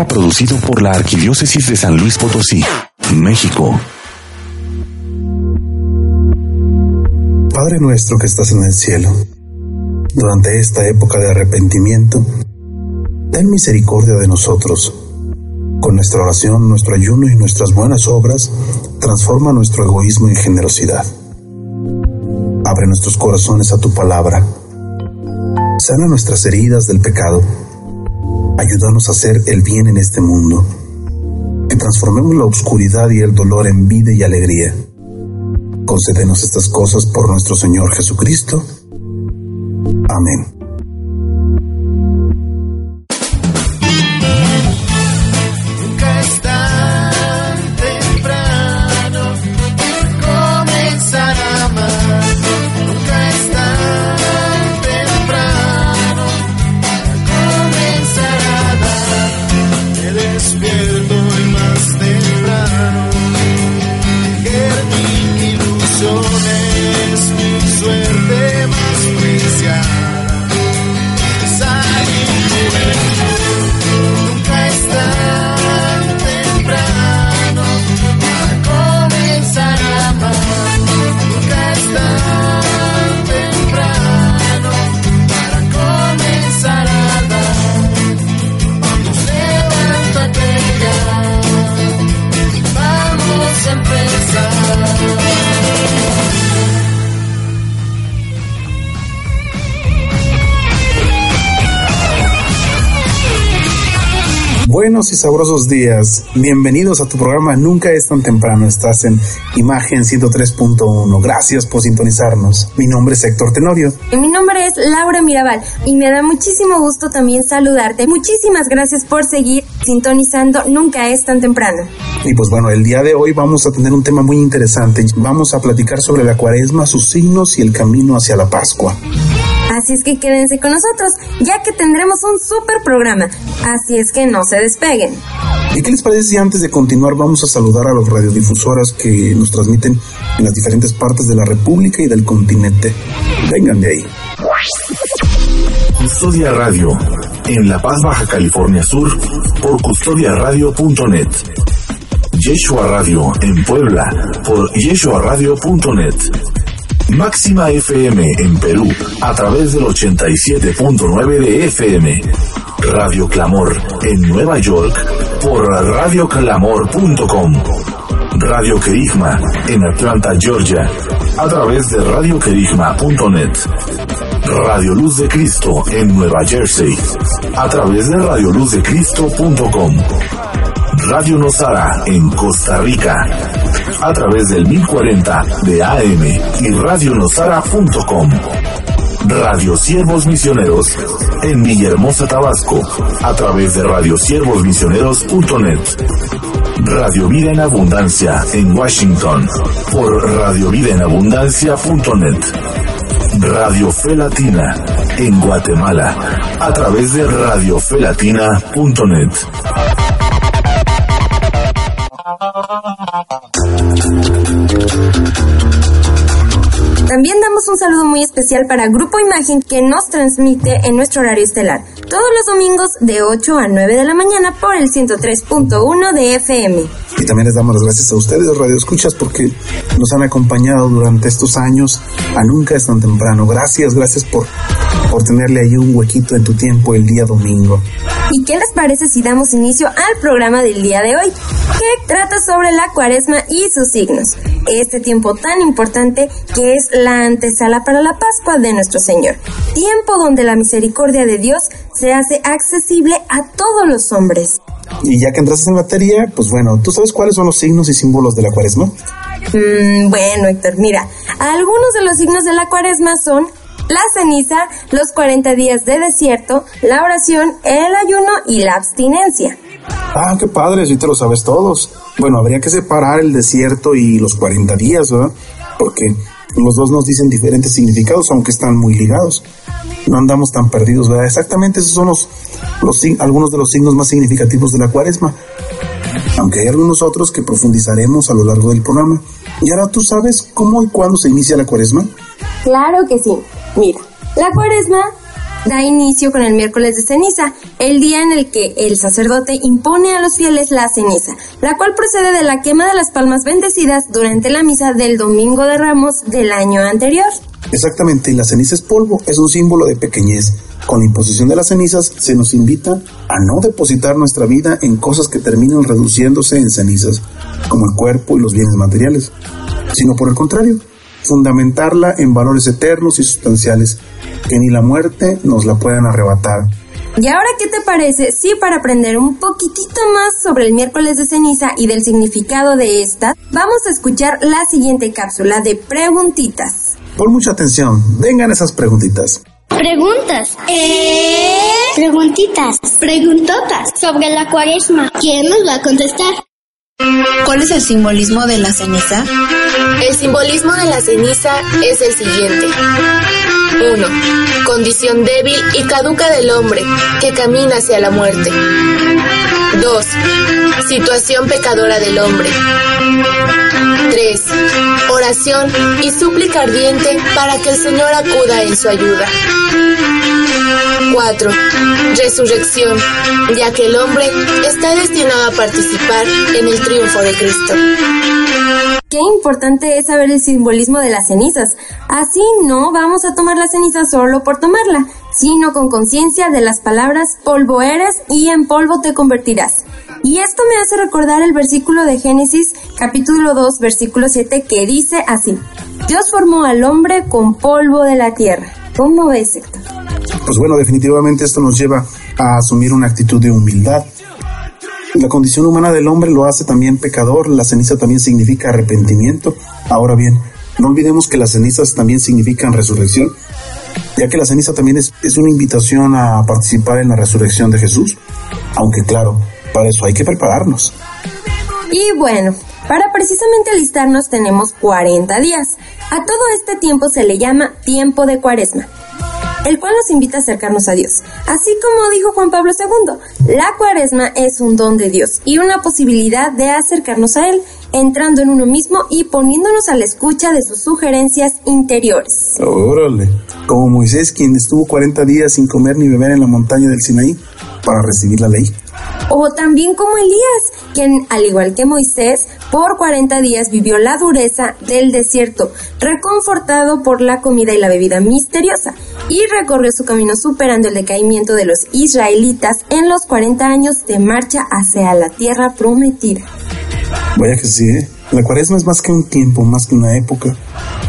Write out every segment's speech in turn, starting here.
producido por la Arquidiócesis de San Luis Potosí, México. Padre nuestro que estás en el cielo, durante esta época de arrepentimiento, ten misericordia de nosotros. Con nuestra oración, nuestro ayuno y nuestras buenas obras, transforma nuestro egoísmo en generosidad. Abre nuestros corazones a tu palabra. Sana nuestras heridas del pecado Ayúdanos a hacer el bien en este mundo. Que transformemos la oscuridad y el dolor en vida y alegría. Concédenos estas cosas por nuestro Señor Jesucristo. Amén. Buenos y sabrosos días. Bienvenidos a tu programa Nunca es tan temprano. Estás en Imagen 103.1. Gracias por sintonizarnos. Mi nombre es Héctor Tenorio. Y mi nombre es Laura Mirabal y me da muchísimo gusto también saludarte. Muchísimas gracias por seguir sintonizando Nunca es tan temprano. Y pues bueno, el día de hoy vamos a tener un tema muy interesante. Vamos a platicar sobre la cuaresma, sus signos y el camino hacia la Pascua. Así es que quédense con nosotros, ya que tendremos un super programa. Así es que no se despeguen. ¿Y qué les parece si antes de continuar vamos a saludar a los radiodifusoras que nos transmiten en las diferentes partes de la República y del continente? Vengan de ahí. Custodia Radio, en La Paz, Baja California Sur, por custodiaradio.net. Yeshua Radio, en Puebla, por yeshuaradio.net. Máxima FM en Perú, a través del 87.9 de FM. Radio Clamor en Nueva York, por radioclamor.com. Radio Kerigma en Atlanta, Georgia, a través de radiokerigma.net. Radio Luz de Cristo en Nueva Jersey, a través de radioluzdecristo.com. Radio Nosara en Costa Rica, a través del 1040 de AM y radionosara.com. Radio Siervos Misioneros en Villahermosa, Tabasco, a través de radiosiervosmisioneros.net. Radio Vida en Abundancia en Washington, por radiovidaenabundancia.net. Radio Fe Latina en Guatemala, a través de radiofelatina.net. También damos un saludo muy especial para Grupo Imagen que nos transmite en nuestro horario estelar, todos los domingos de 8 a 9 de la mañana por el 103.1 de FM. Y también les damos las gracias a ustedes, Radio Escuchas, porque nos han acompañado durante estos años a Nunca es tan temprano. Gracias, gracias por, por tenerle ahí un huequito en tu tiempo el día domingo. ¿Y qué les parece si damos inicio al programa del día de hoy? Que trata sobre la cuaresma y sus signos. Este tiempo tan importante que es la antesala para la Pascua de nuestro Señor. Tiempo donde la misericordia de Dios se hace accesible a todos los hombres. Y ya que entraste en materia, pues bueno, ¿tú sabes cuáles son los signos y símbolos de la cuaresma? Mm, bueno, Héctor, mira, algunos de los signos de la cuaresma son la ceniza, los 40 días de desierto, la oración, el ayuno y la abstinencia. Ah, qué padre, si te lo sabes todos. Bueno, habría que separar el desierto y los 40 días, ¿verdad? Porque los dos nos dicen diferentes significados, aunque están muy ligados. No andamos tan perdidos, ¿verdad? Exactamente esos son los, los, algunos de los signos más significativos de la cuaresma. Aunque hay algunos otros que profundizaremos a lo largo del programa. Y ahora tú sabes cómo y cuándo se inicia la cuaresma. Claro que sí. Mira, la cuaresma da inicio con el miércoles de ceniza, el día en el que el sacerdote impone a los fieles la ceniza, la cual procede de la quema de las palmas bendecidas durante la misa del Domingo de Ramos del año anterior. Exactamente, la ceniza es polvo, es un símbolo de pequeñez. Con la imposición de las cenizas se nos invita a no depositar nuestra vida en cosas que terminan reduciéndose en cenizas, como el cuerpo y los bienes materiales, sino por el contrario, fundamentarla en valores eternos y sustanciales, que ni la muerte nos la puedan arrebatar. ¿Y ahora qué te parece si para aprender un poquitito más sobre el miércoles de ceniza y del significado de esta, vamos a escuchar la siguiente cápsula de preguntitas? Por mucha atención, vengan esas preguntitas. Preguntas. Eh, Preguntitas. Preguntotas. Sobre la cuaresma. ¿Quién nos va a contestar? ¿Cuál es el simbolismo de la ceniza? El simbolismo de la ceniza es el siguiente. 1. Condición débil y caduca del hombre que camina hacia la muerte. 2. Situación pecadora del hombre. 3. Oración y súplica ardiente para que el Señor acuda en su ayuda. 4. Resurrección, ya que el hombre está destinado a participar en el triunfo de Cristo. Qué importante es saber el simbolismo de las cenizas. Así no vamos a tomar la ceniza solo por tomarla, sino con conciencia de las palabras polvo eres y en polvo te convertirás. Y esto me hace recordar el versículo de Génesis capítulo 2 versículo 7 que dice así. Dios formó al hombre con polvo de la tierra. ¿Cómo ves, Héctor? Pues bueno, definitivamente esto nos lleva a asumir una actitud de humildad. La condición humana del hombre lo hace también pecador, la ceniza también significa arrepentimiento. Ahora bien, no olvidemos que las cenizas también significan resurrección, ya que la ceniza también es, es una invitación a participar en la resurrección de Jesús, aunque claro, para eso hay que prepararnos. Y bueno, para precisamente alistarnos tenemos 40 días. A todo este tiempo se le llama tiempo de cuaresma el cual nos invita a acercarnos a Dios. Así como dijo Juan Pablo II, la cuaresma es un don de Dios y una posibilidad de acercarnos a Él, entrando en uno mismo y poniéndonos a la escucha de sus sugerencias interiores. Órale, como Moisés quien estuvo 40 días sin comer ni beber en la montaña del Sinaí para recibir la ley. O también como Elías, quien, al igual que Moisés, por 40 días vivió la dureza del desierto, reconfortado por la comida y la bebida misteriosa, y recorrió su camino superando el decaimiento de los israelitas en los 40 años de marcha hacia la tierra prometida. Vaya que sí, ¿eh? La cuaresma es más que un tiempo, más que una época.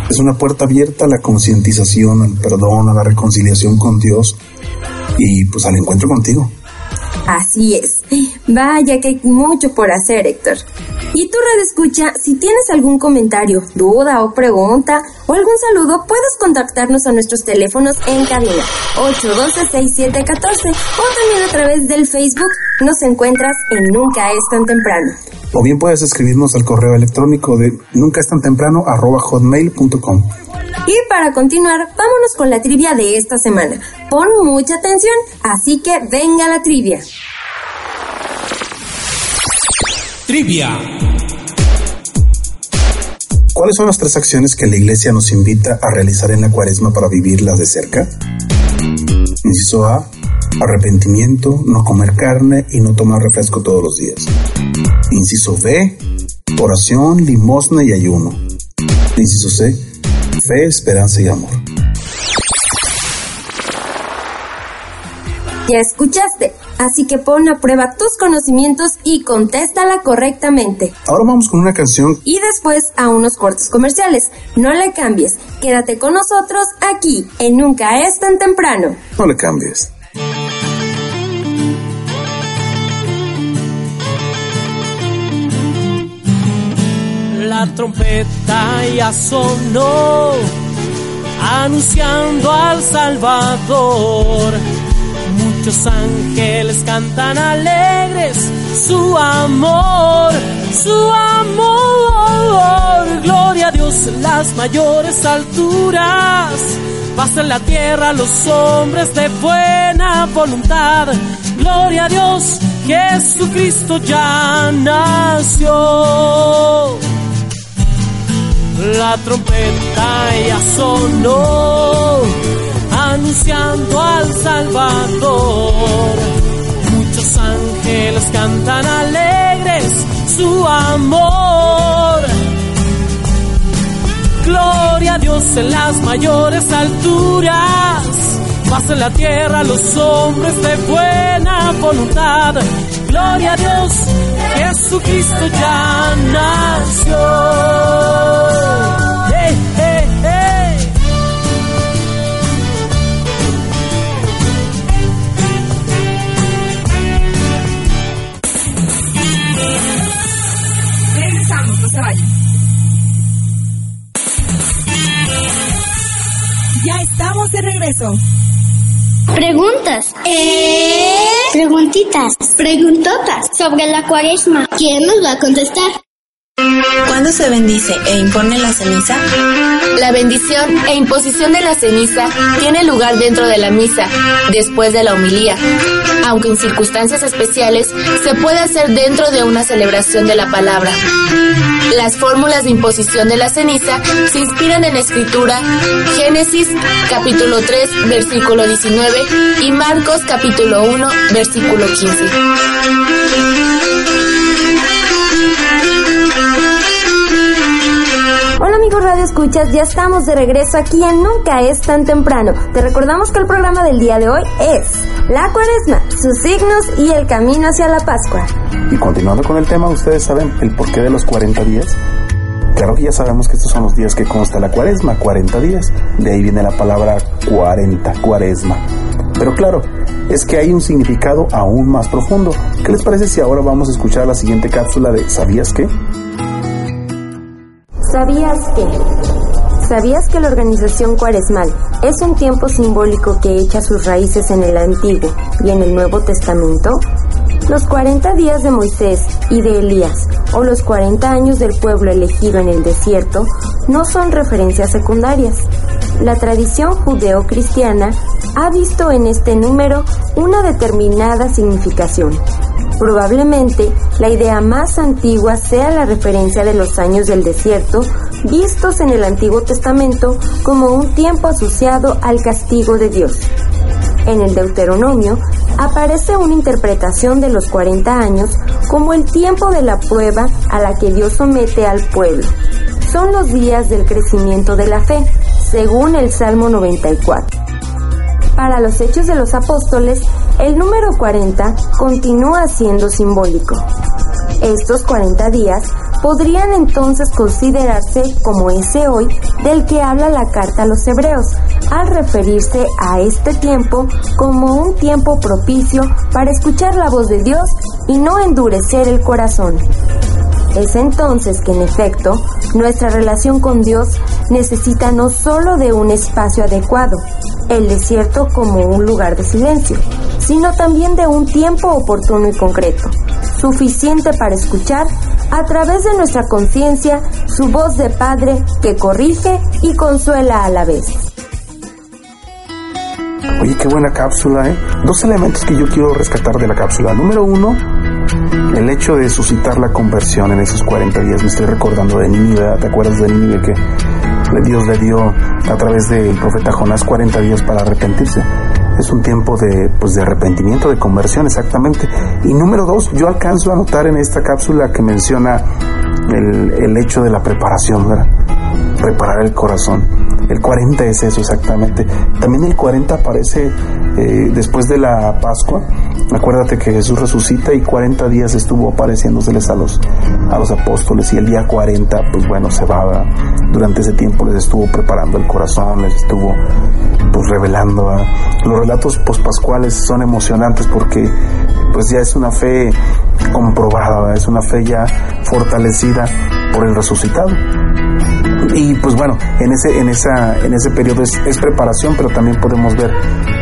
Es una puerta abierta a la concientización, al perdón, a la reconciliación con Dios y pues al encuentro contigo. Así es. Vaya que hay mucho por hacer, Héctor. Y tú, Red Escucha, si tienes algún comentario, duda o pregunta o algún saludo, puedes contactarnos a nuestros teléfonos en cabina 812-6714 o también a través del Facebook. Nos encuentras en Nunca es tan temprano. O bien puedes escribirnos al correo electrónico de nunca es tan temprano hotmail.com. Y para continuar, vámonos con la trivia de esta semana. Pon mucha atención, así que venga la trivia. Trivia. ¿Cuáles son las tres acciones que la iglesia nos invita a realizar en la cuaresma para vivirlas de cerca? Inciso A, arrepentimiento, no comer carne y no tomar refresco todos los días. Inciso B, oración, limosna y ayuno. Inciso C, fe, esperanza y amor. Ya escuchaste, así que pon a prueba tus conocimientos y contéstala correctamente. Ahora vamos con una canción Y después a unos cortes comerciales. No le cambies, quédate con nosotros aquí en Nunca es tan temprano. No le cambies. La trompeta ya sonó, anunciando al Salvador. Muchos ángeles cantan alegres su amor, su amor. Gloria a Dios las mayores alturas. Paz en la tierra los hombres de buena voluntad. Gloria a Dios, Jesucristo ya nació. La trompeta ya sonó, anunciando al Salvador. Muchos ángeles cantan alegres su amor. Gloria a Dios en las mayores alturas. Paz en la tierra los hombres de buena voluntad. Gloria a Dios, Jesucristo ya nació. Hey, hey, hey. Regresamos, no se vayan. Ya estamos de regreso. Preguntas. ¿Eh? Preguntitas. Preguntotas. Sobre la cuaresma. ¿Quién nos va a contestar? ¿Cuándo se bendice e impone la ceniza? La bendición e imposición de la ceniza tiene lugar dentro de la misa, después de la homilía, aunque en circunstancias especiales se puede hacer dentro de una celebración de la palabra. Las fórmulas de imposición de la ceniza se inspiran en Escritura, Génesis capítulo 3 versículo 19 y Marcos capítulo 1 versículo 15. Amigos Radio Escuchas, ya estamos de regreso aquí en Nunca es tan temprano. Te recordamos que el programa del día de hoy es La Cuaresma, sus signos y el camino hacia la Pascua. Y continuando con el tema, ¿ustedes saben el porqué de los 40 días? Claro que ya sabemos que estos son los días que consta la cuaresma, 40 días. De ahí viene la palabra 40, cuaresma. Pero claro, es que hay un significado aún más profundo. ¿Qué les parece si ahora vamos a escuchar la siguiente cápsula de ¿Sabías qué? ¿Sabías qué? ¿Sabías que la organización cuaresmal es un tiempo simbólico que echa sus raíces en el Antiguo y en el Nuevo Testamento? Los 40 días de Moisés y de Elías, o los 40 años del pueblo elegido en el desierto, no son referencias secundarias. La tradición judeo-cristiana ha visto en este número una determinada significación. Probablemente la idea más antigua sea la referencia de los años del desierto, vistos en el Antiguo Testamento como un tiempo asociado al castigo de Dios. En el Deuteronomio aparece una interpretación de los 40 años como el tiempo de la prueba a la que Dios somete al pueblo. Son los días del crecimiento de la fe, según el Salmo 94. Para los hechos de los apóstoles, el número 40 continúa siendo simbólico. Estos 40 días podrían entonces considerarse como ese hoy del que habla la carta a los hebreos, al referirse a este tiempo como un tiempo propicio para escuchar la voz de Dios y no endurecer el corazón. Es entonces que en efecto nuestra relación con Dios necesita no solo de un espacio adecuado, el desierto como un lugar de silencio, sino también de un tiempo oportuno y concreto, suficiente para escuchar a través de nuestra conciencia su voz de Padre que corrige y consuela a la vez. Oye, qué buena cápsula, ¿eh? Dos elementos que yo quiero rescatar de la cápsula. Número uno, el hecho de suscitar la conversión en esos 40 días. Me estoy recordando de Nínive, ¿te acuerdas de Nínive que Dios le dio a través del profeta Jonás 40 días para arrepentirse? Es un tiempo de, pues, de arrepentimiento, de conversión, exactamente. Y número dos, yo alcanzo a notar en esta cápsula que menciona el, el hecho de la preparación, ¿verdad? Preparar el corazón. El 40 es eso exactamente. También el 40 aparece eh, después de la Pascua. Acuérdate que Jesús resucita y 40 días estuvo apareciéndoseles a los, a los apóstoles y el día 40, pues bueno, se va. Durante ese tiempo les estuvo preparando el corazón, les estuvo pues revelando. Los relatos pospascuales son emocionantes porque pues ya es una fe comprobada, es una fe ya fortalecida por el resucitado. Y pues bueno, en ese, en esa, en ese periodo es, preparación, pero también podemos ver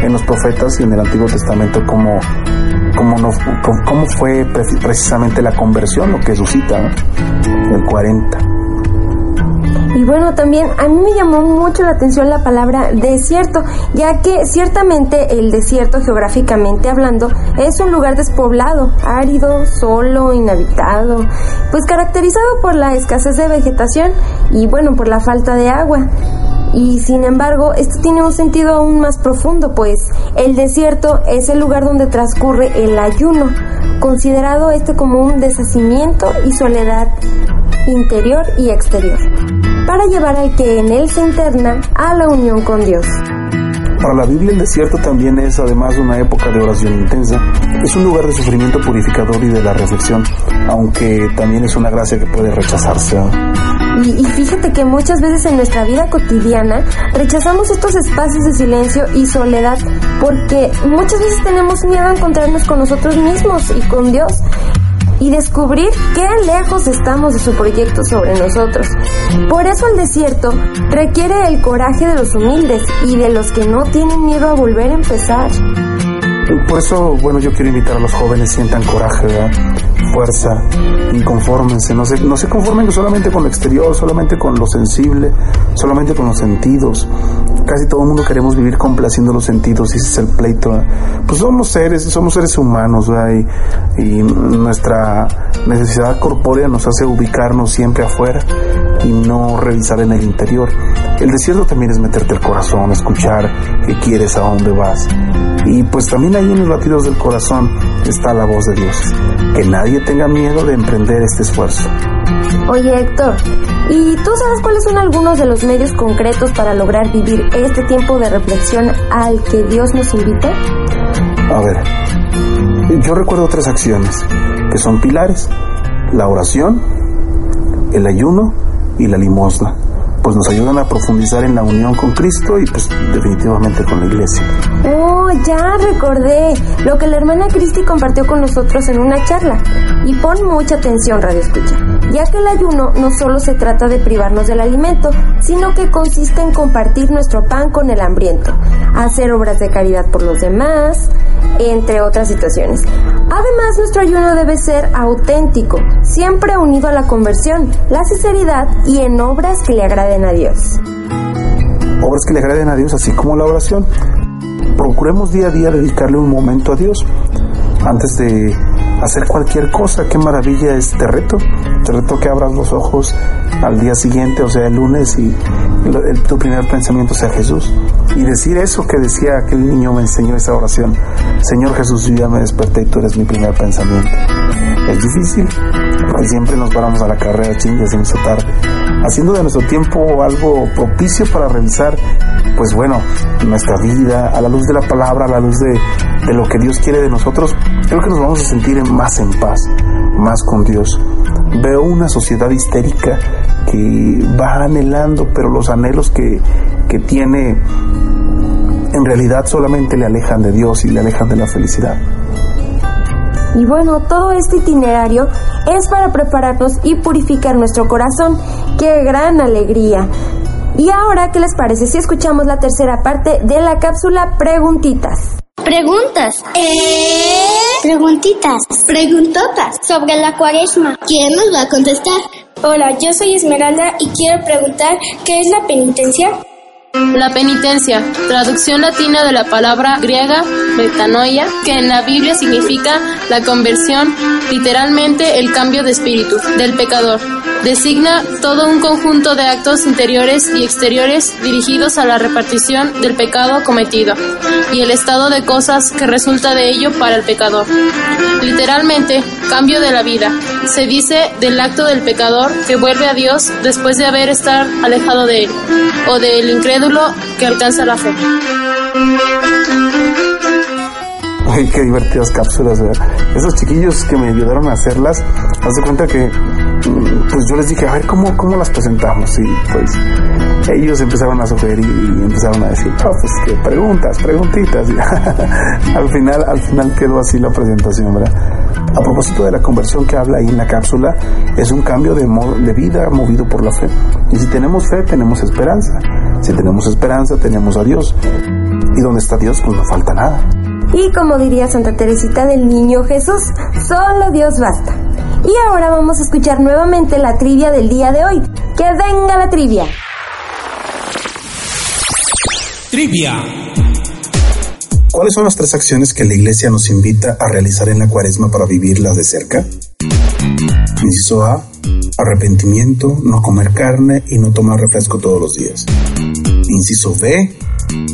en los profetas y en el Antiguo Testamento cómo, cómo, cómo, fue precisamente la conversión, lo que suscita, el 40. Y bueno, también a mí me llamó mucho la atención la palabra desierto, ya que ciertamente el desierto geográficamente hablando es un lugar despoblado, árido, solo, inhabitado, pues caracterizado por la escasez de vegetación y bueno, por la falta de agua. Y sin embargo, esto tiene un sentido aún más profundo, pues el desierto es el lugar donde transcurre el ayuno, considerado este como un deshacimiento y soledad interior y exterior para llevar al que en él se interna a la unión con Dios. Para la Biblia el desierto también es además una época de oración intensa. Es un lugar de sufrimiento purificador y de la reflexión, aunque también es una gracia que puede rechazarse. Y, y, fíjate que muchas veces en nuestra vida cotidiana rechazamos estos espacios de silencio y soledad porque muchas veces tenemos miedo a encontrarnos con nosotros mismos y con Dios y descubrir qué lejos estamos de su proyecto sobre nosotros. Por eso el desierto requiere el coraje de los humildes y de los que no tienen miedo a volver a empezar. Por eso, bueno, yo quiero invitar a los jóvenes, sientan coraje, fuerza, inconfórmense, no se, no se conformen solamente con lo exterior, solamente con lo sensible, solamente con los sentidos. Casi todo el mundo queremos vivir complaciendo los sentidos y ese es el pleito. Pues somos seres, somos seres humanos y, nuestra necesidad corpórea nos hace ubicarnos siempre afuera y no revisar en el interior. El desierto también es meterte el corazón, escuchar qué quieres, a dónde vas. Y pues también ahí en los latidos del corazón está la voz de Dios. Que nadie tenga miedo de emprender este esfuerzo. Oye Héctor, ¿y tú sabes cuáles son algunos de los medios concretos para lograr vivir este tiempo de reflexión al que Dios nos invita? A ver, yo recuerdo tres acciones que son pilares. La oración, el ayuno y la limosna. Pues nos ayudan a profundizar en la unión con Cristo y pues definitivamente con la iglesia. Oh, ya recordé lo que la hermana Cristi compartió con nosotros en una charla. Y pon mucha atención, Radio Escucha, ya que el ayuno no solo se trata de privarnos del alimento, sino que consiste en compartir nuestro pan con el hambriento, hacer obras de caridad por los demás, entre otras situaciones. Además, nuestro ayuno debe ser auténtico, siempre unido a la conversión, la sinceridad y en obras que le agraden a Dios. Obras que le agraden a Dios, así como la oración. Procuremos día a día dedicarle un momento a Dios antes de hacer cualquier cosa. Qué maravilla este reto. Te reto que abras los ojos al día siguiente, o sea, el lunes, y tu primer pensamiento sea Jesús. Y decir eso que decía aquel niño me enseñó esa oración. Señor Jesús, yo ya me desperté y tú eres mi primer pensamiento. Es difícil, porque siempre nos paramos a la carrera, chingas, en esa tarde. Haciendo de nuestro tiempo algo propicio para revisar, pues bueno, nuestra vida, a la luz de la palabra, a la luz de, de lo que Dios quiere de nosotros, creo que nos vamos a sentir más en paz, más con Dios. Veo una sociedad histérica que va anhelando, pero los anhelos que, que tiene en realidad solamente le alejan de Dios y le alejan de la felicidad. Y bueno, todo este itinerario es para prepararnos y purificar nuestro corazón. ¡Qué gran alegría! Y ahora, ¿qué les parece si escuchamos la tercera parte de la cápsula Preguntitas? Preguntas. Eh, preguntitas. Preguntotas. Sobre la cuaresma. ¿Quién nos va a contestar? Hola, yo soy Esmeralda y quiero preguntar ¿qué es la penitencia? La penitencia, traducción latina de la palabra griega metanoia, que en la Biblia significa la conversión, literalmente el cambio de espíritu del pecador. Designa todo un conjunto de actos interiores y exteriores dirigidos a la repartición del pecado cometido y el estado de cosas que resulta de ello para el pecador. Literalmente, cambio de la vida. Se dice del acto del pecador que vuelve a Dios después de haber estar alejado de él, o del incrédulo que alcanza la fe. Ay, qué divertidas cápsulas, ¿verdad? Esos chiquillos que me ayudaron a hacerlas, haz cuenta que pues yo les dije, a ver, ¿cómo, cómo las presentamos? Y pues ellos empezaron a sugerir y empezaron a decir, oh, pues que preguntas, preguntitas. al final, al final quedó así la presentación, ¿verdad? A propósito de la conversión que habla ahí en la cápsula, es un cambio de, de vida movido por la fe. Y si tenemos fe, tenemos esperanza. Si tenemos esperanza, tenemos a Dios. Y donde está Dios, pues no falta nada. Y como diría Santa Teresita del Niño Jesús, solo Dios basta. Y ahora vamos a escuchar nuevamente la trivia del día de hoy. ¡Que venga la trivia! Trivia. ¿Cuáles son las tres acciones que la iglesia nos invita a realizar en la cuaresma para vivirlas de cerca? Inciso A, arrepentimiento, no comer carne y no tomar refresco todos los días. Inciso B,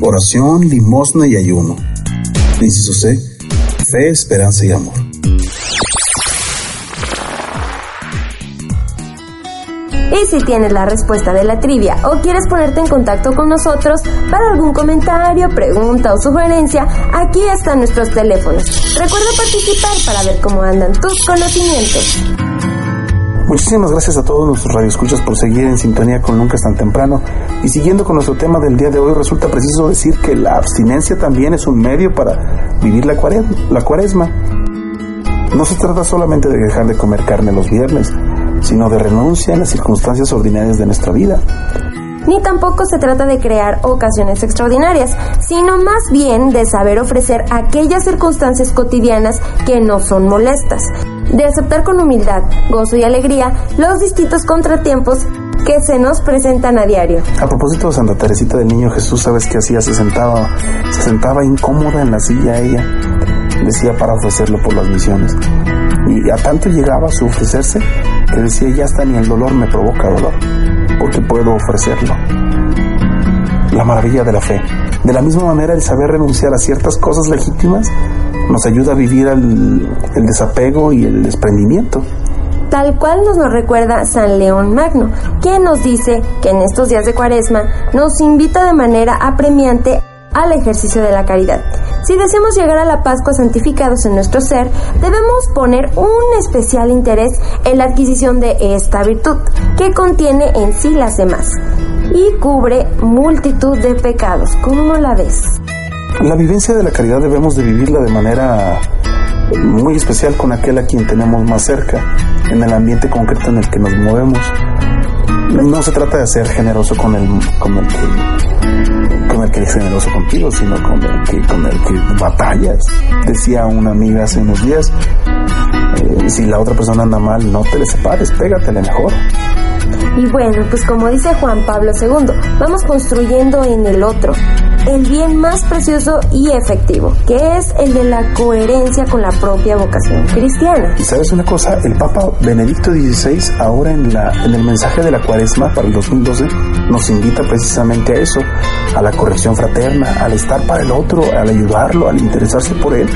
oración, limosna y ayuno. Inciso C, fe, esperanza y amor. Y si tienes la respuesta de la trivia o quieres ponerte en contacto con nosotros para algún comentario, pregunta o sugerencia, aquí están nuestros teléfonos. Recuerda participar para ver cómo andan tus conocimientos. Muchísimas gracias a todos nuestros radioescuchas por seguir en sintonía con Nunca es tan temprano. Y siguiendo con nuestro tema del día de hoy, resulta preciso decir que la abstinencia también es un medio para vivir la cuaresma. No se trata solamente de dejar de comer carne los viernes, sino de renuncia en las circunstancias ordinarias de nuestra vida. Ni tampoco se trata de crear ocasiones extraordinarias, sino más bien de saber ofrecer aquellas circunstancias cotidianas que no son molestas, de aceptar con humildad, gozo y alegría los distintos contratiempos que se nos presentan a diario. A propósito de Santa Teresita del Niño Jesús, ¿sabes qué hacía? Se sentaba, se sentaba incómoda en la silla ella, decía para ofrecerlo por las misiones. Y a tanto llegaba a su ofrecerse que decía, ya está, ni el dolor me provoca dolor, porque puedo ofrecerlo. La maravilla de la fe. De la misma manera, el saber renunciar a ciertas cosas legítimas nos ayuda a vivir el, el desapego y el desprendimiento tal cual nos lo recuerda San León Magno, que nos dice que en estos días de cuaresma nos invita de manera apremiante al ejercicio de la caridad. Si deseamos llegar a la Pascua santificados en nuestro ser, debemos poner un especial interés en la adquisición de esta virtud, que contiene en sí las demás. y cubre multitud de pecados. ¿Cómo la ves? La vivencia de la caridad debemos de vivirla de manera muy especial con aquel a quien tenemos más cerca, en el ambiente concreto en el que nos movemos. No se trata de ser generoso con el, con el que que es generoso contigo, sino con el que, con que batallas. Decía una amiga hace unos días, eh, si la otra persona anda mal, no te le separes, pégatele mejor. Y bueno, pues como dice Juan Pablo II, vamos construyendo en el otro el bien más precioso y efectivo, que es el de la coherencia con la propia vocación cristiana. ¿Y sabes una cosa? El Papa Benedicto XVI ahora en, la, en el mensaje de la cuaresma para el 2012 nos invita precisamente a eso, a la corrección fraterna, al estar para el otro, al ayudarlo, al interesarse por él,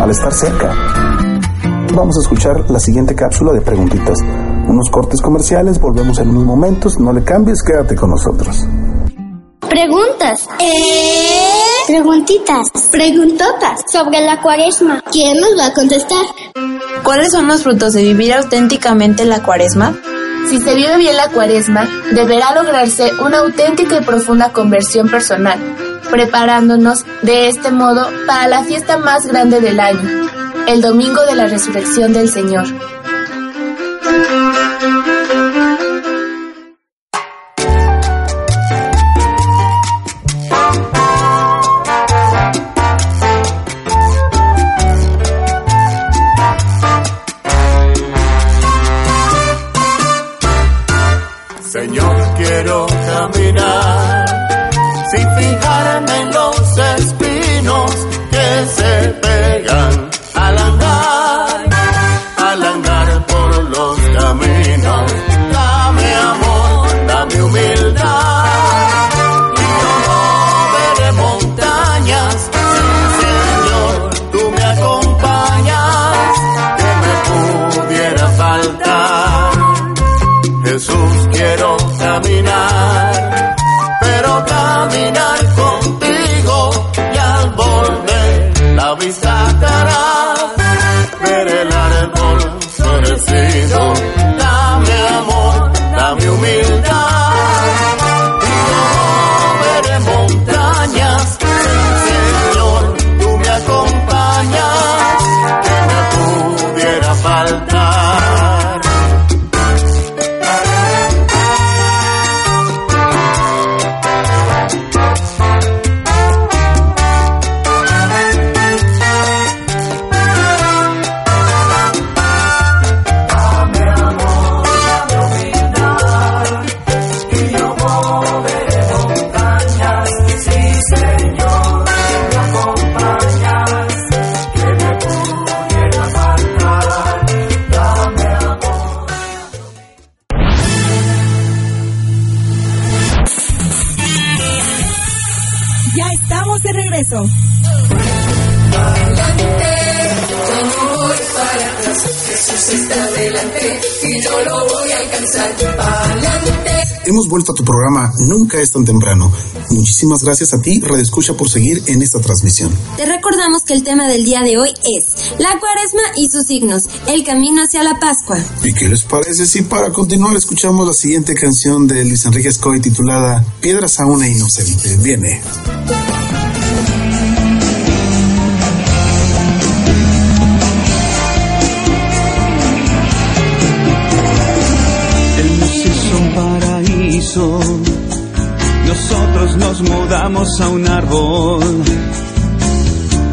al estar cerca. Vamos a escuchar la siguiente cápsula de preguntitas. Unos cortes comerciales, volvemos en unos momentos, no le cambies, quédate con nosotros. Preguntas. ¿Eh? Preguntitas. Preguntotas. Sobre la cuaresma. ¿Quién nos va a contestar? ¿Cuáles son los frutos de vivir auténticamente la cuaresma? Si se vive bien la cuaresma, deberá lograrse una auténtica y profunda conversión personal, preparándonos de este modo para la fiesta más grande del año, el domingo de la resurrección del Señor. Señor, Hemos vuelto a tu programa Nunca es tan temprano. Muchísimas gracias a ti, Radio Escucha, por seguir en esta transmisión. Te recordamos que el tema del día de hoy es la cuaresma y sus signos, el camino hacia la Pascua. ¿Y qué les parece si para continuar escuchamos la siguiente canción de Luis Enrique Escoy titulada Piedras a una inocente? Viene. Nosotros nos mudamos a un árbol.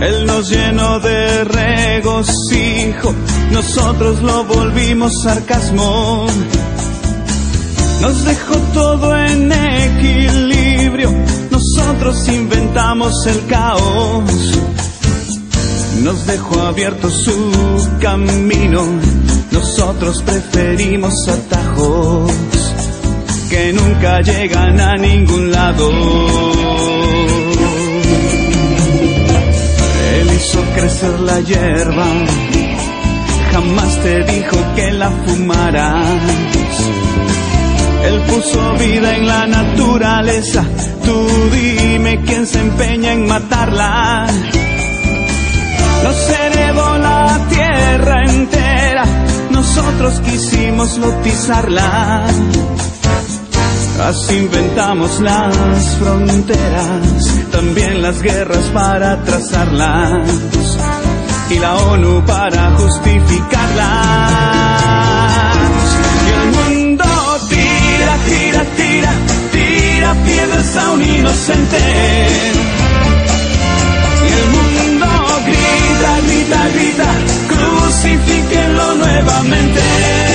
Él nos llenó de regocijo, nosotros lo volvimos sarcasmo. Nos dejó todo en equilibrio, nosotros inventamos el caos. Nos dejó abierto su camino, nosotros preferimos atajos que nunca llegan a ningún lado. Él hizo crecer la hierba, jamás te dijo que la fumaras. Él puso vida en la naturaleza, tú dime quién se empeña en matarla. Nos heredó la tierra entera, nosotros quisimos lotizarla. Así inventamos las fronteras, también las guerras para trazarlas y la ONU para justificarlas. Y el mundo tira, tira, tira, tira piedras a un inocente. Y el mundo grita, grita, grita, crucifíquenlo nuevamente.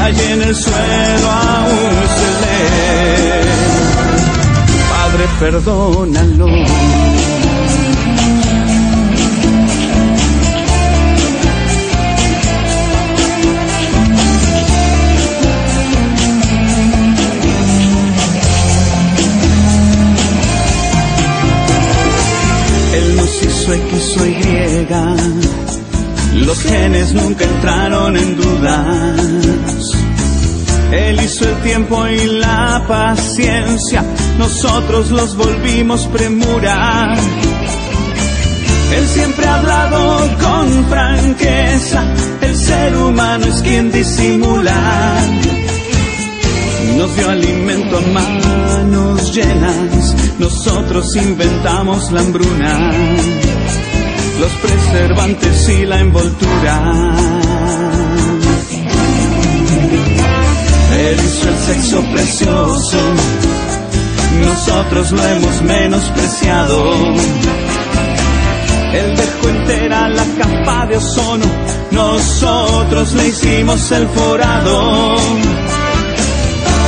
Y allí en el suelo aún se lee. Padre, perdónalo. Él nos hizo X o Y. Los genes nunca entraron en dudas. Él hizo el tiempo y la paciencia. Nosotros los volvimos premura. Él siempre ha hablado con franqueza. El ser humano es quien disimula. Nos dio alimento a manos llenas. Nosotros inventamos la hambruna. Los preservantes y la envoltura. Él hizo el sexo precioso. Nosotros lo hemos menospreciado. Él dejó entera la capa de ozono. Nosotros le hicimos el forado.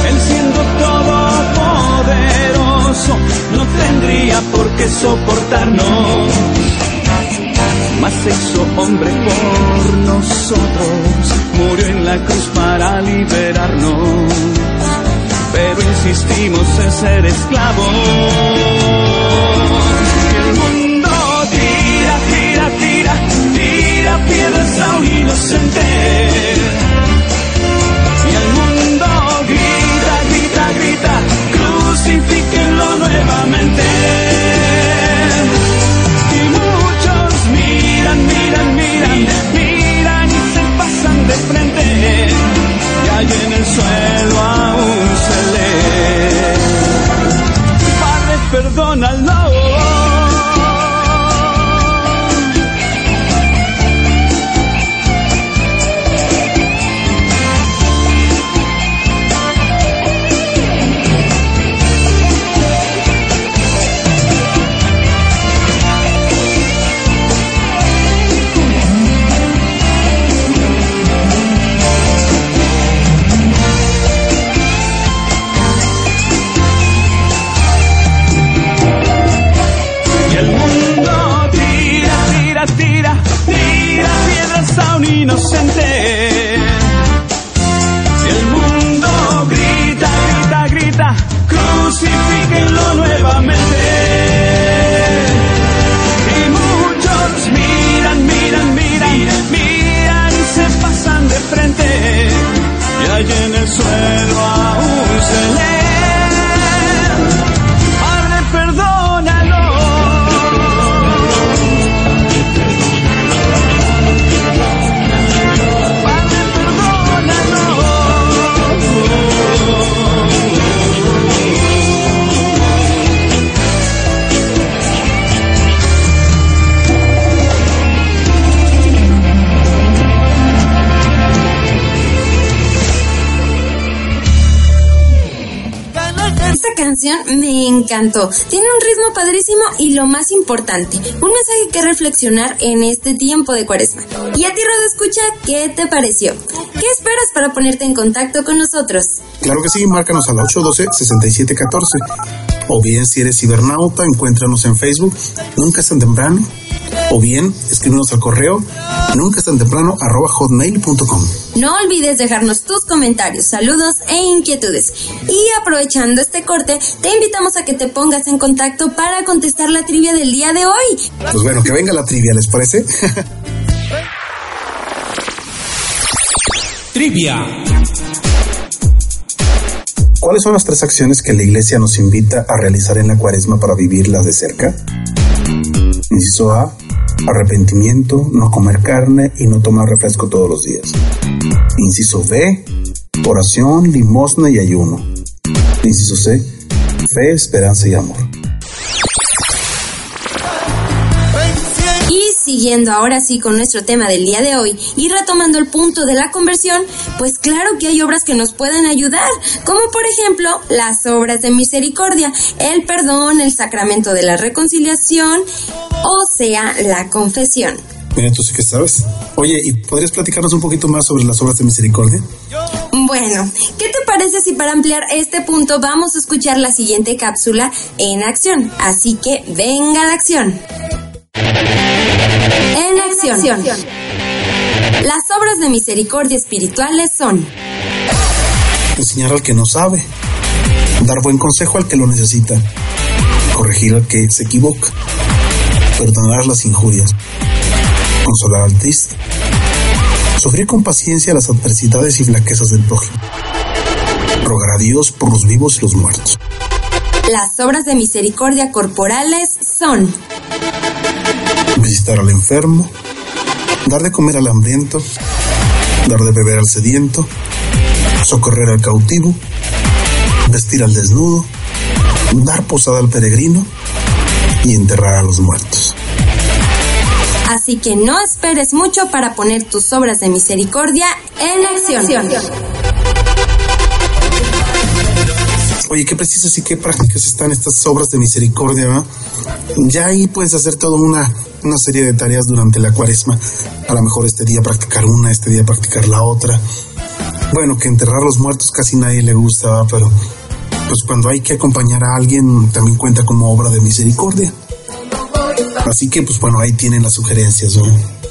Él siendo todopoderoso no tendría por qué soportarnos. Mas hizo hombre por nosotros, murió en la cruz para liberarnos. Pero insistimos en ser esclavos. Y el mundo tira, tira, tira, tira piedras a un inocente. Y el mundo grita, grita, grita, crucifíquenlo nuevamente. Y allí en el suelo aún se lee. Padre, perdónalo. Tiene un ritmo padrísimo y lo más importante, un mensaje que reflexionar en este tiempo de cuaresma. Y a ti, Rodo Escucha, ¿qué te pareció? ¿Qué esperas para ponerte en contacto con nosotros? Claro que sí, márcanos al 812-6714. O bien, si eres cibernauta, encuéntranos en Facebook, nunca es tan temprano. O bien, escríbenos al correo, nunca es tan temprano, arroba hotmail.com. No olvides dejarnos tus comentarios, saludos e inquietudes. Y aprovechando este corte, te invitamos a que te pongas en contacto para contestar la trivia del día de hoy. Pues bueno, que venga la trivia, ¿les parece? Trivia. ¿Cuáles son las tres acciones que la iglesia nos invita a realizar en la cuaresma para vivirlas de cerca? Inciso A, Arrepentimiento, no comer carne y no tomar refresco todos los días. Inciso B, oración, limosna y ayuno. Inciso C, fe, esperanza y amor. Siguiendo ahora sí con nuestro tema del día de hoy y retomando el punto de la conversión, pues claro que hay obras que nos pueden ayudar, como por ejemplo las obras de misericordia, el perdón, el sacramento de la reconciliación, o sea, la confesión. Mira, tú sí que sabes. Oye, ¿y podrías platicarnos un poquito más sobre las obras de misericordia? Bueno, ¿qué te parece si para ampliar este punto vamos a escuchar la siguiente cápsula en acción? Así que venga la acción. En acción. Las obras de misericordia espirituales son enseñar al que no sabe, dar buen consejo al que lo necesita, corregir al que se equivoca, perdonar las injurias, consolar al triste, sufrir con paciencia las adversidades y flaquezas del prójimo, rogar a Dios por los vivos y los muertos. Las obras de misericordia corporales son visitar al enfermo, dar de comer al hambriento, dar de beber al sediento, socorrer al cautivo, vestir al desnudo, dar posada al peregrino y enterrar a los muertos. Así que no esperes mucho para poner tus obras de misericordia en acción. Oye, qué precisas y qué prácticas están estas obras de misericordia. Ya ahí puedes hacer toda una, una serie de tareas durante la cuaresma. A lo mejor este día practicar una, este día practicar la otra. Bueno, que enterrar los muertos casi nadie le gusta, pero pues cuando hay que acompañar a alguien también cuenta como obra de misericordia. Así que pues bueno, ahí tienen las sugerencias. ¿no?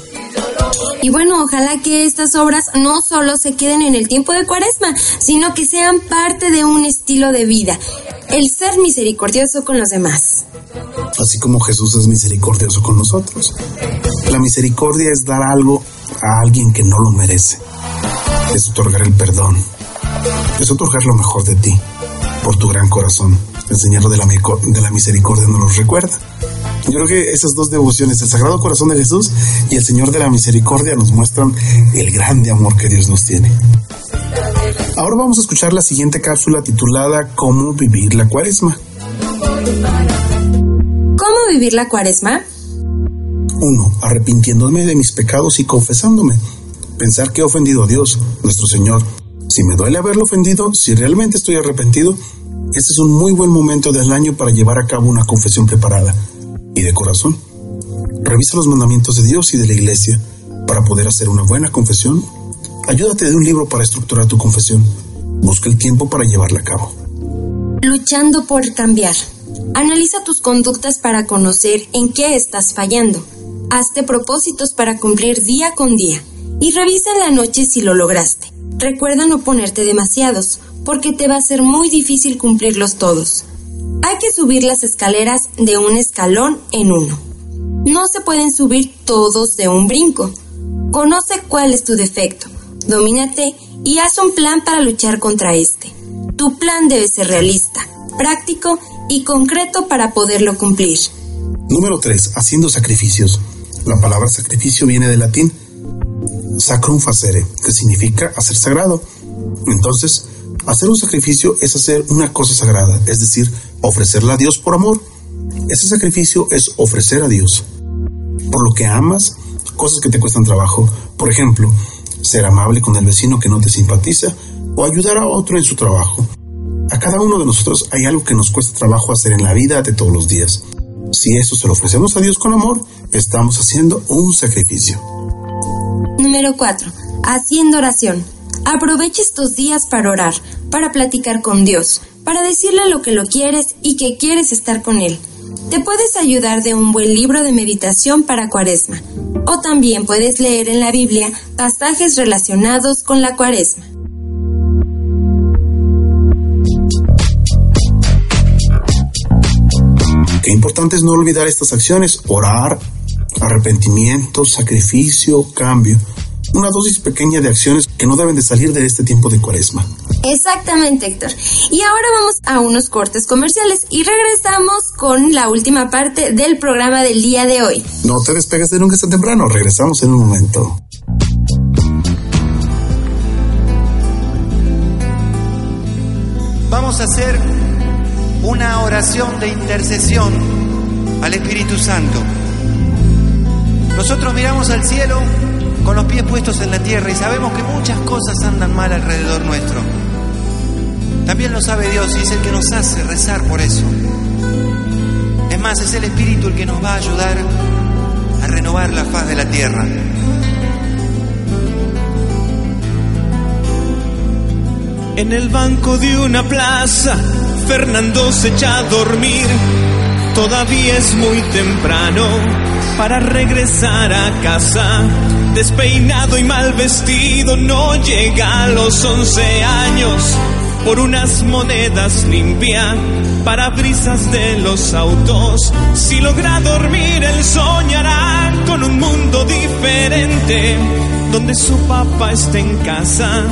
Y bueno, ojalá que estas obras no solo se queden en el tiempo de cuaresma, sino que sean parte de un estilo de vida, el ser misericordioso con los demás. Así como Jesús es misericordioso con nosotros. La misericordia es dar algo a alguien que no lo merece. Es otorgar el perdón. Es otorgar lo mejor de ti, por tu gran corazón. El Señor de la, de la misericordia nos lo recuerda. Yo creo que esas dos devociones, el Sagrado Corazón de Jesús y el Señor de la Misericordia, nos muestran el grande amor que Dios nos tiene. Ahora vamos a escuchar la siguiente cápsula titulada Cómo vivir la cuaresma. ¿Cómo vivir la cuaresma? 1. Arrepintiéndome de mis pecados y confesándome. Pensar que he ofendido a Dios, nuestro Señor. Si me duele haberlo ofendido, si realmente estoy arrepentido, este es un muy buen momento del año para llevar a cabo una confesión preparada y de corazón. Revisa los mandamientos de Dios y de la Iglesia para poder hacer una buena confesión. Ayúdate de un libro para estructurar tu confesión. Busca el tiempo para llevarla a cabo. Luchando por cambiar. Analiza tus conductas para conocer en qué estás fallando. Hazte propósitos para cumplir día con día y revisa en la noche si lo lograste. Recuerda no ponerte demasiados, porque te va a ser muy difícil cumplirlos todos. Hay que subir las escaleras de un escalón en uno. No se pueden subir todos de un brinco. Conoce cuál es tu defecto, domínate y haz un plan para luchar contra este. Tu plan debe ser realista, práctico y concreto para poderlo cumplir. Número 3. Haciendo sacrificios. La palabra sacrificio viene del latín sacrum facere, que significa hacer sagrado. Entonces, hacer un sacrificio es hacer una cosa sagrada, es decir, ofrecerla a Dios por amor. Ese sacrificio es ofrecer a Dios. Por lo que amas, cosas que te cuestan trabajo. Por ejemplo, ser amable con el vecino que no te simpatiza o ayudar a otro en su trabajo. A cada uno de nosotros hay algo que nos cuesta trabajo hacer en la vida de todos los días. Si eso se lo ofrecemos a Dios con amor, estamos haciendo un sacrificio. Número 4. Haciendo oración. Aprovecha estos días para orar, para platicar con Dios, para decirle lo que lo quieres y que quieres estar con Él. Te puedes ayudar de un buen libro de meditación para cuaresma. O también puedes leer en la Biblia pasajes relacionados con la cuaresma. Qué importante es no olvidar estas acciones, orar, arrepentimiento, sacrificio, cambio. Una dosis pequeña de acciones que no deben de salir de este tiempo de cuaresma. Exactamente, Héctor. Y ahora vamos a unos cortes comerciales y regresamos con la última parte del programa del día de hoy. No te despegues de nunca tan temprano, regresamos en un momento. Vamos a hacer una oración de intercesión al Espíritu Santo. Nosotros miramos al cielo con los pies puestos en la tierra y sabemos que muchas cosas andan mal alrededor nuestro. También lo sabe Dios y es el que nos hace rezar por eso. Es más, es el Espíritu el que nos va a ayudar a renovar la faz de la tierra. En el banco de una plaza, Fernando se echa a dormir. Todavía es muy temprano para regresar a casa. Despeinado y mal vestido, no llega a los once años. Por unas monedas limpia para brisas de los autos. Si logra dormir, él soñará con un mundo diferente, donde su papá esté en casa,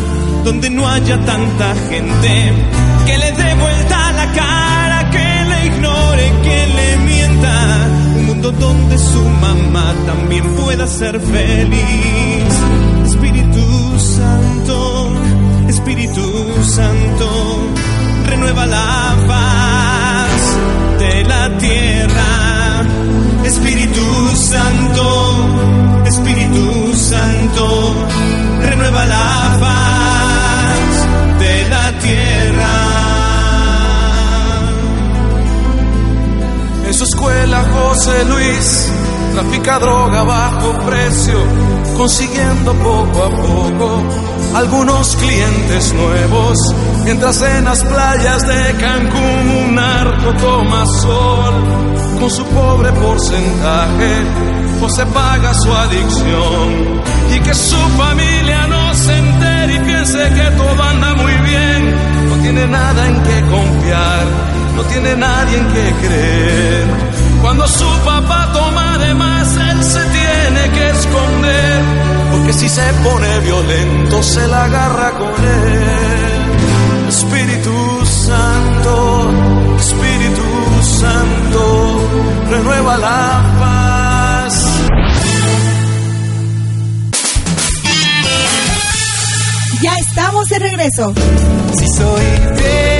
donde no haya tanta gente que le dé vuelta la cara, que le mienta. Un mundo donde su mamá también pueda ser feliz. Espíritu Santo, Espíritu Santo, renueva la paz de la tierra. Espíritu Santo, Espíritu Santo, renueva la paz de la tierra. En su escuela José Luis trafica droga a bajo precio, consiguiendo poco a poco algunos clientes nuevos. Mientras en las playas de Cancún un narco toma sol, con su pobre porcentaje, José paga su adicción. Y que su familia no se entere y piense que todo anda muy bien, no tiene nada en que confiar, no tiene nadie en que creer. Cuando su papá toma de más, él se tiene que esconder, porque si se pone violento, se la agarra con él. Espíritu Santo, Espíritu Santo, renueva la paz. Ya estamos de regreso. Si soy fiel.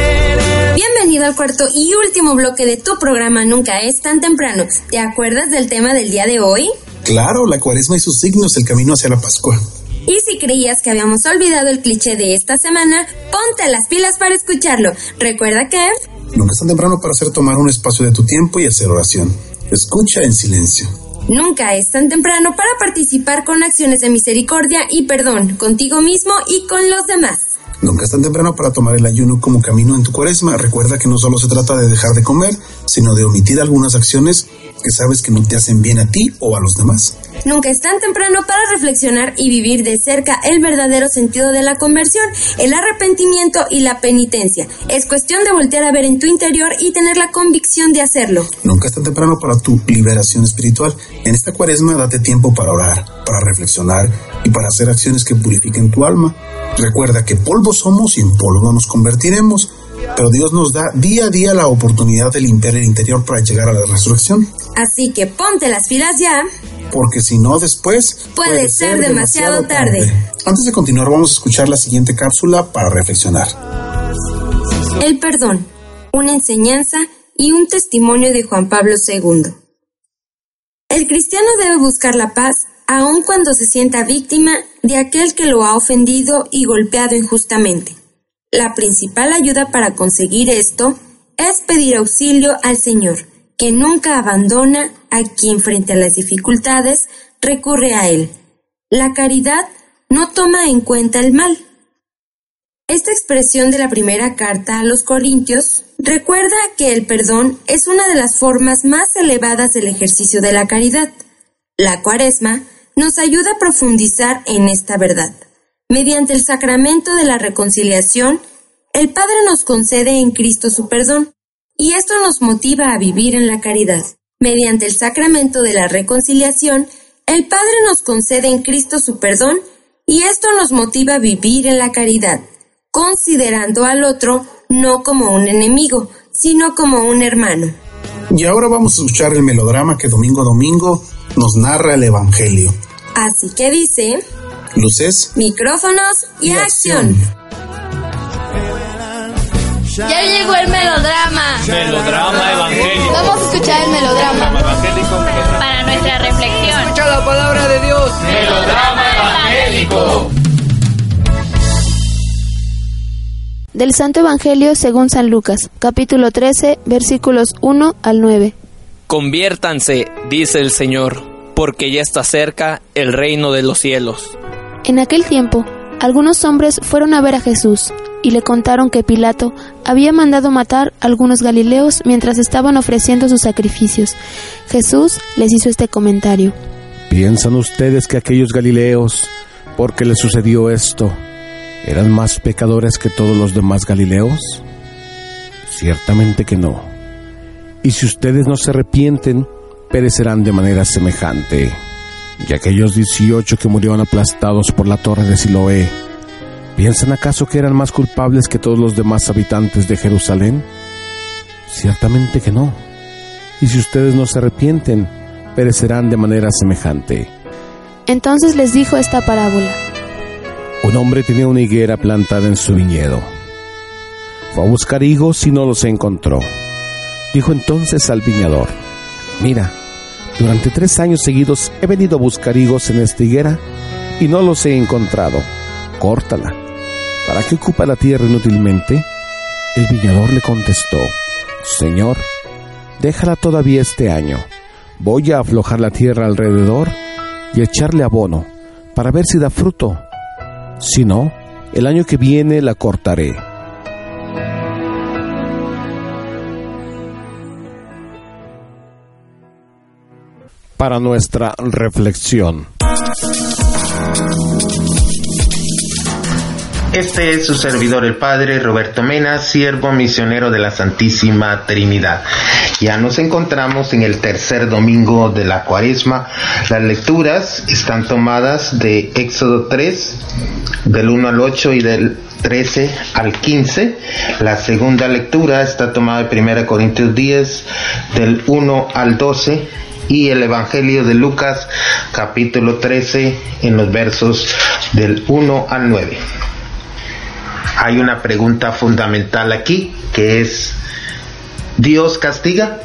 Bienvenido al cuarto y último bloque de tu programa Nunca es tan temprano. ¿Te acuerdas del tema del día de hoy? Claro, la cuaresma y sus signos, el camino hacia la Pascua. Y si creías que habíamos olvidado el cliché de esta semana, ponte las pilas para escucharlo. Recuerda que... Nunca es tan temprano para hacer tomar un espacio de tu tiempo y hacer oración. Escucha en silencio. Nunca es tan temprano para participar con acciones de misericordia y perdón contigo mismo y con los demás. Nunca es tan temprano para tomar el ayuno como camino en tu cuaresma. Recuerda que no solo se trata de dejar de comer, sino de omitir algunas acciones que sabes que no te hacen bien a ti o a los demás. Nunca es tan temprano para reflexionar y vivir de cerca el verdadero sentido de la conversión, el arrepentimiento y la penitencia. Es cuestión de voltear a ver en tu interior y tener la convicción de hacerlo. Nunca es tan temprano para tu liberación espiritual. En esta cuaresma date tiempo para orar, para reflexionar y para hacer acciones que purifiquen tu alma. Recuerda que polvo somos y en polvo nos convertiremos. Pero Dios nos da día a día la oportunidad de limpiar el interior para llegar a la resurrección. Así que ponte las pilas ya. Porque si no, después puede, ser, demasiado, tarde. Antes de continuar, vamos a escuchar la siguiente cápsula para reflexionar. El perdón, una enseñanza y un testimonio de Juan Pablo II. El cristiano debe buscar la paz aun cuando se sienta víctima de aquel que lo ha ofendido y golpeado injustamente. La principal ayuda para conseguir esto es pedir auxilio al Señor, que nunca abandona a quien frente a las dificultades recurre a Él. La caridad no toma en cuenta el mal. Esta expresión de la primera carta a los Corintios recuerda que el perdón es una de las formas más elevadas del ejercicio de la caridad. La cuaresma nos ayuda a profundizar en esta verdad. Mediante el sacramento de la reconciliación, el Padre nos concede en Cristo su perdón, y esto nos motiva a vivir en la caridad. Mediante el sacramento de la reconciliación, el Padre nos concede en Cristo su perdón, y esto nos motiva a vivir en la caridad, considerando al otro no como un enemigo, sino como un hermano. Y ahora vamos a escuchar el melodrama que domingo a domingo nos narra el Evangelio. Así que dice... Luces, micrófonos y, acción. Ya llegó el melodrama. Melodrama evangélico. Vamos a escuchar el melodrama. Para nuestra reflexión. Escucha la palabra de Dios. Melodrama evangélico. Del Santo Evangelio según San Lucas, capítulo 13, versículos 1 al 9. Conviértanse, dice el Señor, porque ya está cerca el reino de los cielos. En aquel tiempo, algunos hombres fueron a ver a Jesús y le contaron que Pilato había mandado matar a algunos galileos mientras estaban ofreciendo sus sacrificios. Jesús les hizo este comentario. ¿Piensan ustedes que aquellos galileos, porque les sucedió esto, eran más pecadores que todos los demás galileos? Ciertamente que no. Y si ustedes no se arrepienten, perecerán de manera semejante. Y aquellos dieciocho que murieron aplastados por la torre de Siloé, ¿Piensan acaso que eran más culpables que todos los demás habitantes de Jerusalén? Ciertamente que no. Y si ustedes no se arrepienten, perecerán de manera semejante. Entonces les dijo esta parábola. Un hombre tenía una higuera plantada en su viñedo. Fue a buscar higos y no los encontró. Dijo entonces al viñador, mira, durante tres años seguidos he venido a buscar higos en esta higuera y no los he encontrado. Córtala ¿Para qué ocupa la tierra inútilmente? El viñador le contestó, Señor, déjala todavía este año. Voy a aflojar la tierra alrededor y echarle abono para ver si da fruto. Si no, el año que viene la cortaré. Para nuestra reflexión. Este es su servidor el Padre Roberto Mena, siervo misionero de la Santísima Trinidad. Ya nos encontramos en el tercer domingo de la cuaresma. Las lecturas están tomadas de Éxodo 3, del 1 al 8 y del 13 al 15. La segunda lectura está tomada de 1 Corintios 10, del 1 al 12 y el Evangelio de Lucas capítulo 13 en los versos del 1 al 9 hay una pregunta fundamental aquí, que es, ¿Dios castiga?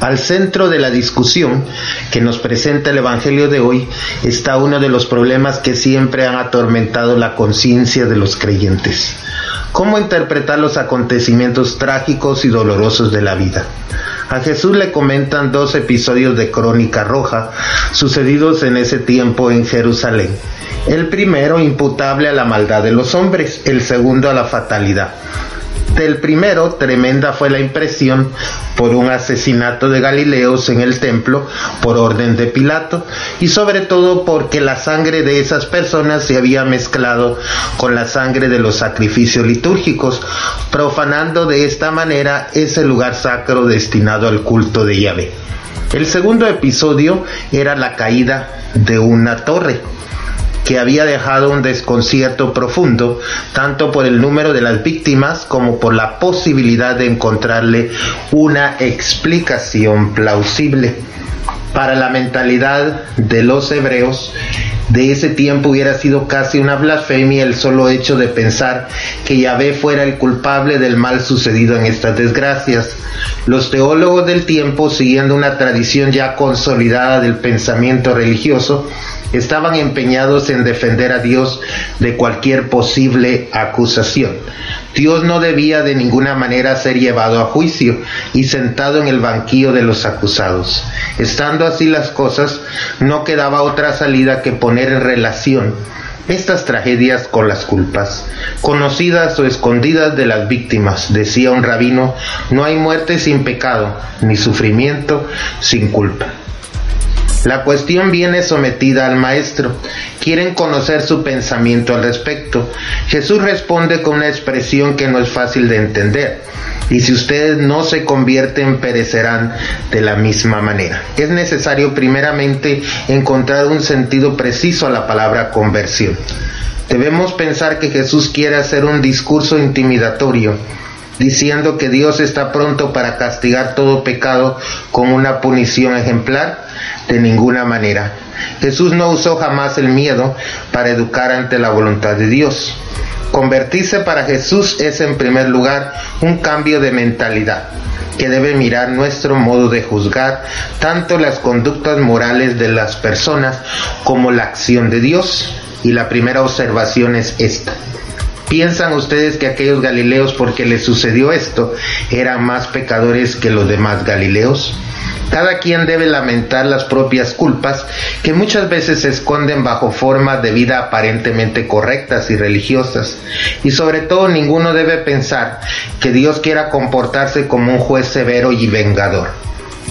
Al centro de la discusión que nos presenta el Evangelio de hoy está uno de los problemas que siempre han atormentado la conciencia de los creyentes. ¿Cómo interpretar los acontecimientos trágicos y dolorosos de la vida? A Jesús le comentan dos episodios de Crónica Roja sucedidos en ese tiempo en Jerusalén. El primero imputable a la maldad de los hombres, el segundo a la fatalidad. Del primero, tremenda fue la impresión por un asesinato de Galileos en el templo por orden de Pilato y sobre todo porque la sangre de esas personas se había mezclado con la sangre de los sacrificios litúrgicos, profanando de esta manera ese lugar sacro destinado al culto de Yahvé. El segundo episodio era la caída de una torre que había dejado un desconcierto profundo, tanto por el número de las víctimas como por la posibilidad de encontrarle una explicación plausible. Para la mentalidad de los hebreos, de ese tiempo hubiera sido casi una blasfemia el solo hecho de pensar que Yahvé fuera el culpable del mal sucedido en estas desgracias. Los teólogos del tiempo, siguiendo una tradición ya consolidada del pensamiento religioso, estaban empeñados en defender a Dios de cualquier posible acusación. Dios no debía de ninguna manera ser llevado a juicio y sentado en el banquillo de los acusados. Estando así las cosas, no quedaba otra salida que poner en relación estas tragedias con las culpas, conocidas o escondidas de las víctimas, decía un rabino, no hay muerte sin pecado, ni sufrimiento sin culpa. La cuestión viene sometida al maestro. Quieren conocer su pensamiento al respecto. Jesús responde con una expresión que no es fácil de entender. Y si ustedes no se convierten, perecerán de la misma manera. Es necesario primeramente encontrar un sentido preciso a la palabra conversión. Debemos pensar que Jesús quiere hacer un discurso intimidatorio diciendo que Dios está pronto para castigar todo pecado con una punición ejemplar? De ninguna manera. Jesús no usó jamás el miedo para educar ante la voluntad de Dios. Convertirse para Jesús es en primer lugar un cambio de mentalidad que debe mirar nuestro modo de juzgar tanto las conductas morales de las personas como la acción de Dios. Y la primera observación es esta. ¿Piensan ustedes que aquellos Galileos, porque les sucedió esto, eran más pecadores que los demás Galileos? Cada quien debe lamentar las propias culpas que muchas veces se esconden bajo formas de vida aparentemente correctas y religiosas. Y sobre todo ninguno debe pensar que Dios quiera comportarse como un juez severo y vengador.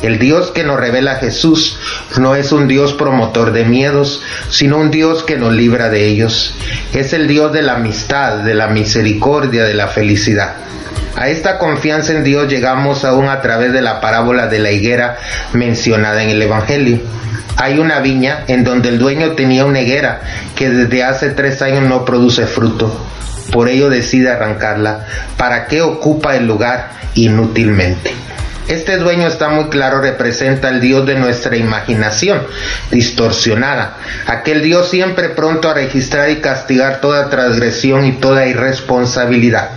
El Dios que nos revela Jesús no es un Dios promotor de miedos, sino un Dios que nos libra de ellos. Es el Dios de la amistad, de la misericordia, de la felicidad. A esta confianza en Dios llegamos aún a través de la parábola de la higuera mencionada en el Evangelio. Hay una viña en donde el dueño tenía una higuera que desde hace tres años no produce fruto. Por ello decide arrancarla. ¿Para qué ocupa el lugar inútilmente? Este dueño está muy claro, representa al Dios de nuestra imaginación, distorsionada, aquel Dios siempre pronto a registrar y castigar toda transgresión y toda irresponsabilidad.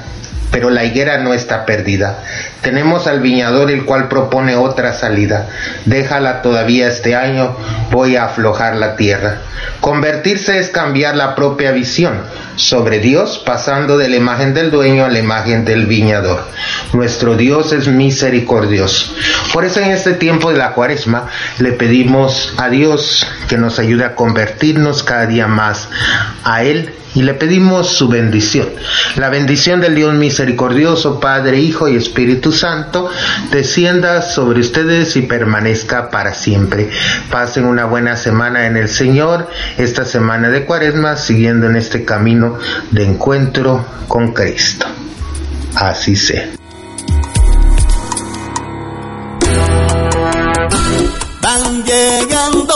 Pero la higuera no está perdida. Tenemos al viñador el cual propone otra salida. Déjala todavía este año, voy a aflojar la tierra. Convertirse es cambiar la propia visión sobre Dios, pasando de la imagen del dueño a la imagen del viñador. Nuestro Dios es misericordioso. Por eso en este tiempo de la cuaresma le pedimos a Dios que nos ayude a convertirnos cada día más a Él y le pedimos su bendición. La bendición del Dios misericordioso, Padre, Hijo y Espíritu Santo, descienda sobre ustedes y permanezca para siempre. Pasen una buena semana en el Señor, esta semana de Cuaresma, siguiendo en este camino de encuentro con Cristo. Así sea. Llegando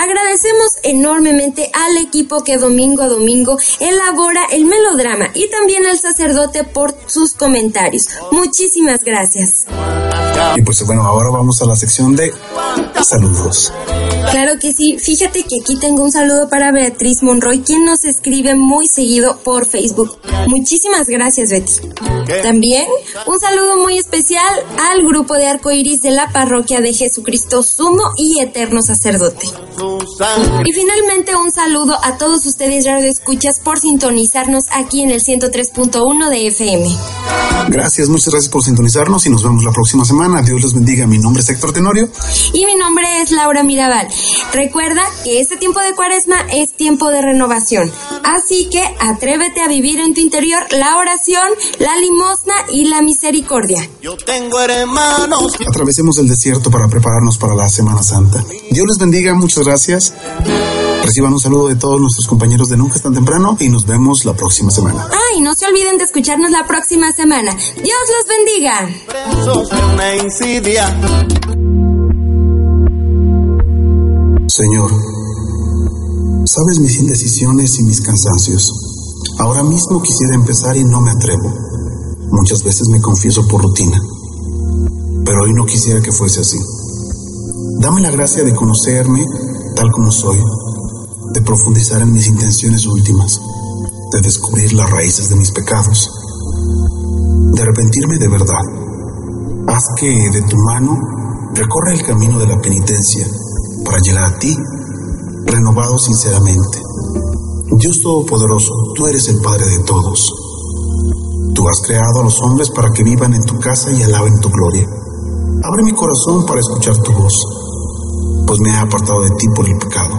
Agradecemos enormemente al equipo que domingo a domingo elabora el melodrama y también al sacerdote por sus comentarios. Muchísimas gracias. Y pues bueno, ahora vamos a la sección de saludos. Claro que sí. Fíjate que aquí tengo un saludo para Beatriz Monroy, quien nos escribe muy seguido por Facebook. Muchísimas gracias, Betty. También un saludo muy especial al grupo de arcoiris de la parroquia de Jesucristo Sumo y Eterno Sacerdote. Y finalmente un saludo a todos ustedes radio escuchas por sintonizarnos aquí en el 103.1 de FM. Gracias, muchas gracias por sintonizarnos y nos vemos la próxima semana. Dios les bendiga. Mi nombre es Héctor Tenorio. Y mi nombre es Laura Mirabal. Recuerda que este tiempo de cuaresma es tiempo de renovación. Así que atrévete a vivir en tu interior la oración, la limosna y la misericordia. Yo tengo hermanos. Atravesemos el desierto para prepararnos para la Semana Santa. Dios les bendiga, muchas gracias. Reciban un saludo de todos nuestros compañeros de Nunca es tan temprano y nos vemos la próxima semana. Ah, y no se olviden de escucharnos la próxima semana. Dios los bendiga. Señor, sabes mis indecisiones y mis cansancios. Ahora mismo quisiera empezar y no me atrevo. Muchas veces me confieso por rutina, pero hoy no quisiera que fuese así. Dame la gracia de conocerme tal como soy, de profundizar en mis intenciones últimas, de descubrir las raíces de mis pecados, de arrepentirme de verdad. Haz que de tu mano recorra el camino de la penitencia para llegar a ti renovado sinceramente. Dios Todopoderoso, tú eres el Padre de todos. Tú has creado a los hombres para que vivan en tu casa y alaben tu gloria. Abre mi corazón para escuchar tu voz pues me ha apartado de ti por el pecado.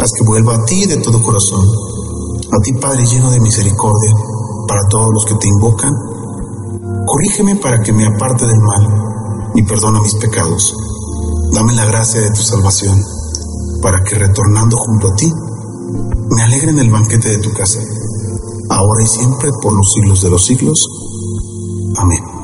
Haz que vuelva a ti de todo corazón, a ti Padre lleno de misericordia, para todos los que te invocan. Corrígeme para que me aparte del mal y perdona mis pecados. Dame la gracia de tu salvación, para que retornando junto a ti, me alegre en el banquete de tu casa, ahora y siempre por los siglos de los siglos. Amén.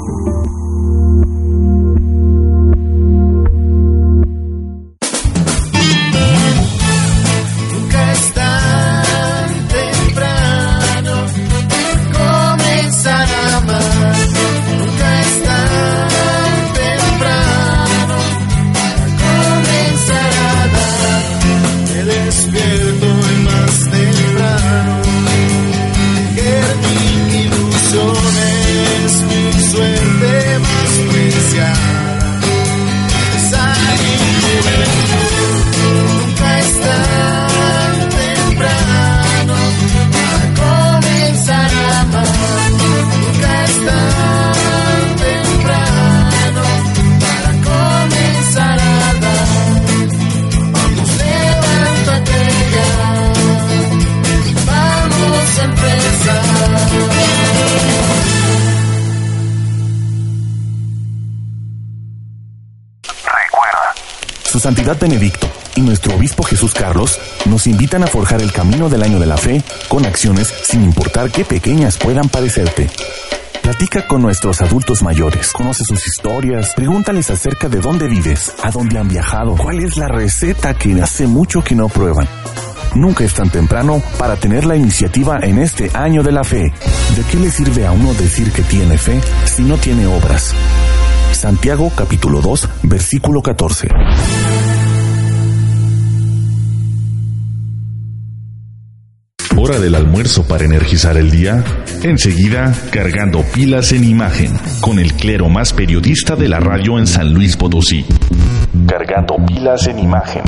Benedicto y nuestro obispo Jesús Carlos nos invitan a forjar el camino del año de la fe con acciones sin importar qué pequeñas puedan parecerte. Platica con nuestros adultos mayores, conoce sus historias, pregúntales acerca de dónde vives, a dónde han viajado, cuál es la receta que hace mucho que no prueban. Nunca es tan temprano para tener la iniciativa en este año de la fe. ¿De qué le sirve a uno decir que tiene fe si no tiene obras? Santiago capítulo 2, versículo 14. Hora del almuerzo para energizar el día. Enseguida, cargando pilas en imagen, con el clero más periodista de la radio en San Luis Potosí. Cargando pilas en imagen.